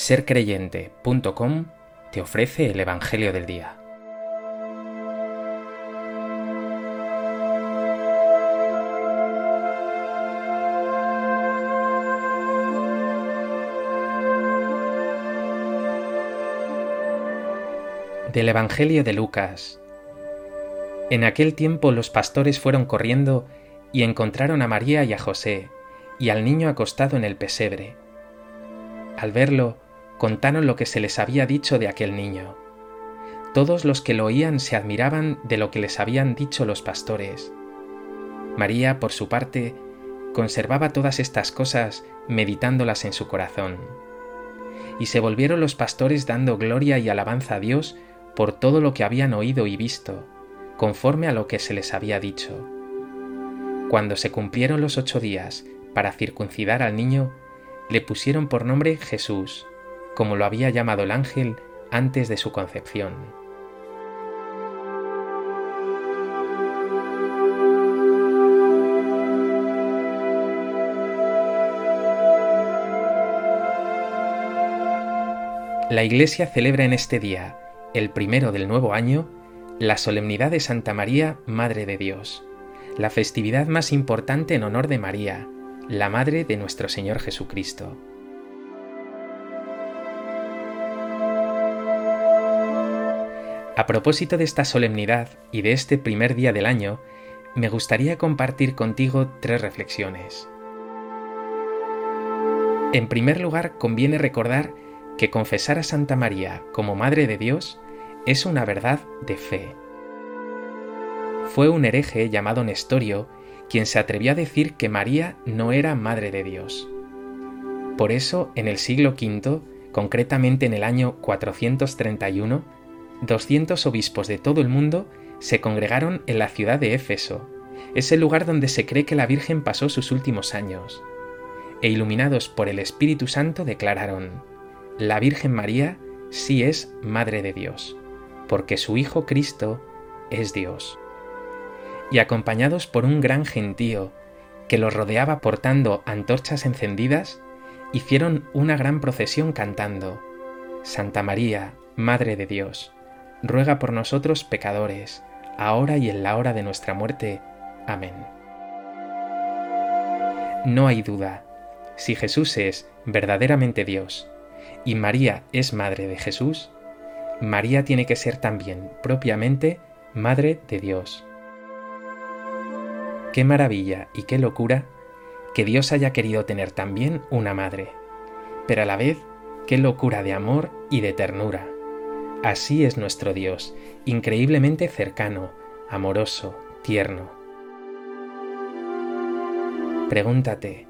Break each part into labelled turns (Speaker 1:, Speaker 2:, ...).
Speaker 1: sercreyente.com te ofrece el Evangelio del Día. Del Evangelio de Lucas. En aquel tiempo los pastores fueron corriendo y encontraron a María y a José, y al niño acostado en el pesebre. Al verlo, contaron lo que se les había dicho de aquel niño. Todos los que lo oían se admiraban de lo que les habían dicho los pastores. María, por su parte, conservaba todas estas cosas meditándolas en su corazón. Y se volvieron los pastores dando gloria y alabanza a Dios por todo lo que habían oído y visto, conforme a lo que se les había dicho. Cuando se cumplieron los ocho días para circuncidar al niño, le pusieron por nombre Jesús, como lo había llamado el ángel antes de su concepción. La Iglesia celebra en este día, el primero del nuevo año, la solemnidad de Santa María, Madre de Dios, la festividad más importante en honor de María, la Madre de nuestro Señor Jesucristo. A propósito de esta solemnidad y de este primer día del año, me gustaría compartir contigo tres reflexiones. En primer lugar, conviene recordar que confesar a Santa María como Madre de Dios es una verdad de fe. Fue un hereje llamado Nestorio quien se atrevió a decir que María no era Madre de Dios. Por eso, en el siglo V, concretamente en el año 431, 200 obispos de todo el mundo se congregaron en la ciudad de Éfeso, ese lugar donde se cree que la Virgen pasó sus últimos años, e iluminados por el Espíritu Santo declararon, la Virgen María sí es Madre de Dios, porque su Hijo Cristo es Dios y acompañados por un gran gentío que los rodeaba portando antorchas encendidas, hicieron una gran procesión cantando, Santa María, Madre de Dios, ruega por nosotros pecadores, ahora y en la hora de nuestra muerte. Amén. No hay duda, si Jesús es verdaderamente Dios y María es Madre de Jesús, María tiene que ser también propiamente Madre de Dios. Qué maravilla y qué locura que Dios haya querido tener también una madre, pero a la vez qué locura de amor y de ternura. Así es nuestro Dios, increíblemente cercano, amoroso, tierno. Pregúntate,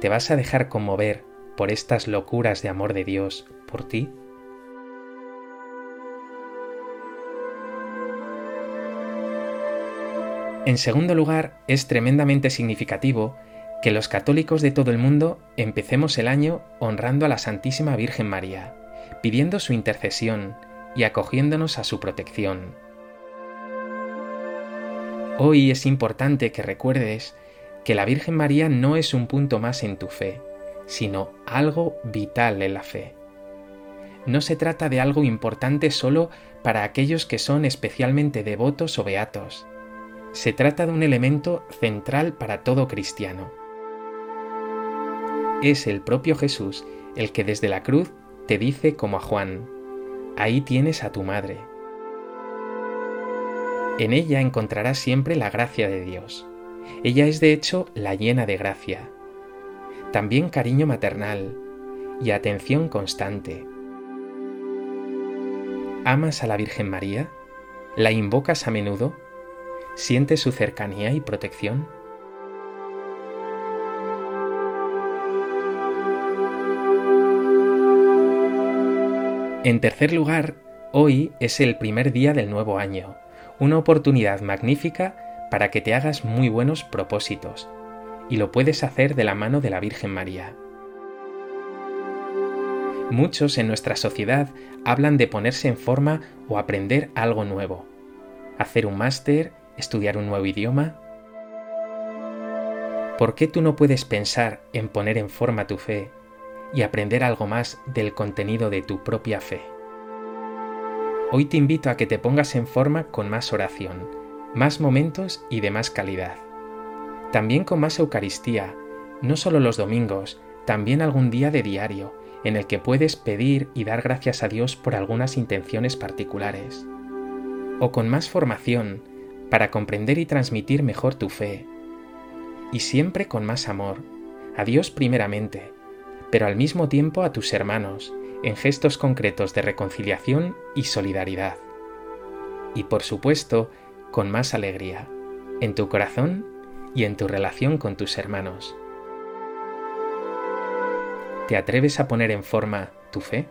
Speaker 1: ¿te vas a dejar conmover por estas locuras de amor de Dios por ti? En segundo lugar, es tremendamente significativo que los católicos de todo el mundo empecemos el año honrando a la Santísima Virgen María, pidiendo su intercesión y acogiéndonos a su protección. Hoy es importante que recuerdes que la Virgen María no es un punto más en tu fe, sino algo vital en la fe. No se trata de algo importante solo para aquellos que son especialmente devotos o beatos, se trata de un elemento central para todo cristiano. Es el propio Jesús el que desde la cruz te dice como a Juan, ahí tienes a tu madre. En ella encontrarás siempre la gracia de Dios. Ella es de hecho la llena de gracia. También cariño maternal y atención constante. ¿Amas a la Virgen María? ¿La invocas a menudo? ¿Sientes su cercanía y protección? En tercer lugar, hoy es el primer día del nuevo año, una oportunidad magnífica para que te hagas muy buenos propósitos, y lo puedes hacer de la mano de la Virgen María. Muchos en nuestra sociedad hablan de ponerse en forma o aprender algo nuevo, hacer un máster estudiar un nuevo idioma? ¿Por qué tú no puedes pensar en poner en forma tu fe y aprender algo más del contenido de tu propia fe. Hoy te invito a que te pongas en forma con más oración, más momentos y de más calidad. También con más Eucaristía, no solo los domingos, también algún día de diario, en el que puedes pedir y dar gracias a Dios por algunas intenciones particulares. O con más formación, para comprender y transmitir mejor tu fe. Y siempre con más amor, a Dios primeramente, pero al mismo tiempo a tus hermanos, en gestos concretos de reconciliación y solidaridad. Y por supuesto, con más alegría, en tu corazón y en tu relación con tus hermanos. ¿Te atreves a poner en forma tu fe?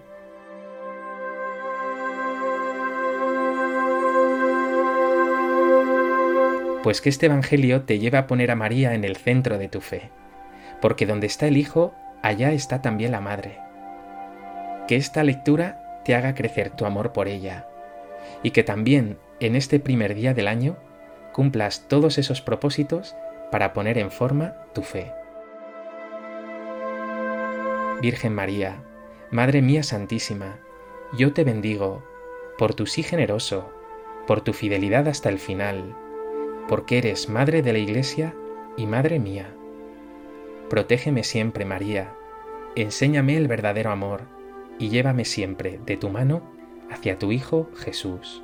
Speaker 1: Pues que este Evangelio te lleve a poner a María en el centro de tu fe, porque donde está el Hijo, allá está también la Madre. Que esta lectura te haga crecer tu amor por ella, y que también en este primer día del año cumplas todos esos propósitos para poner en forma tu fe. Virgen María, Madre mía Santísima, yo te bendigo por tu sí generoso, por tu fidelidad hasta el final, porque eres Madre de la Iglesia y Madre mía. Protégeme siempre, María, enséñame el verdadero amor y llévame siempre de tu mano hacia tu Hijo Jesús.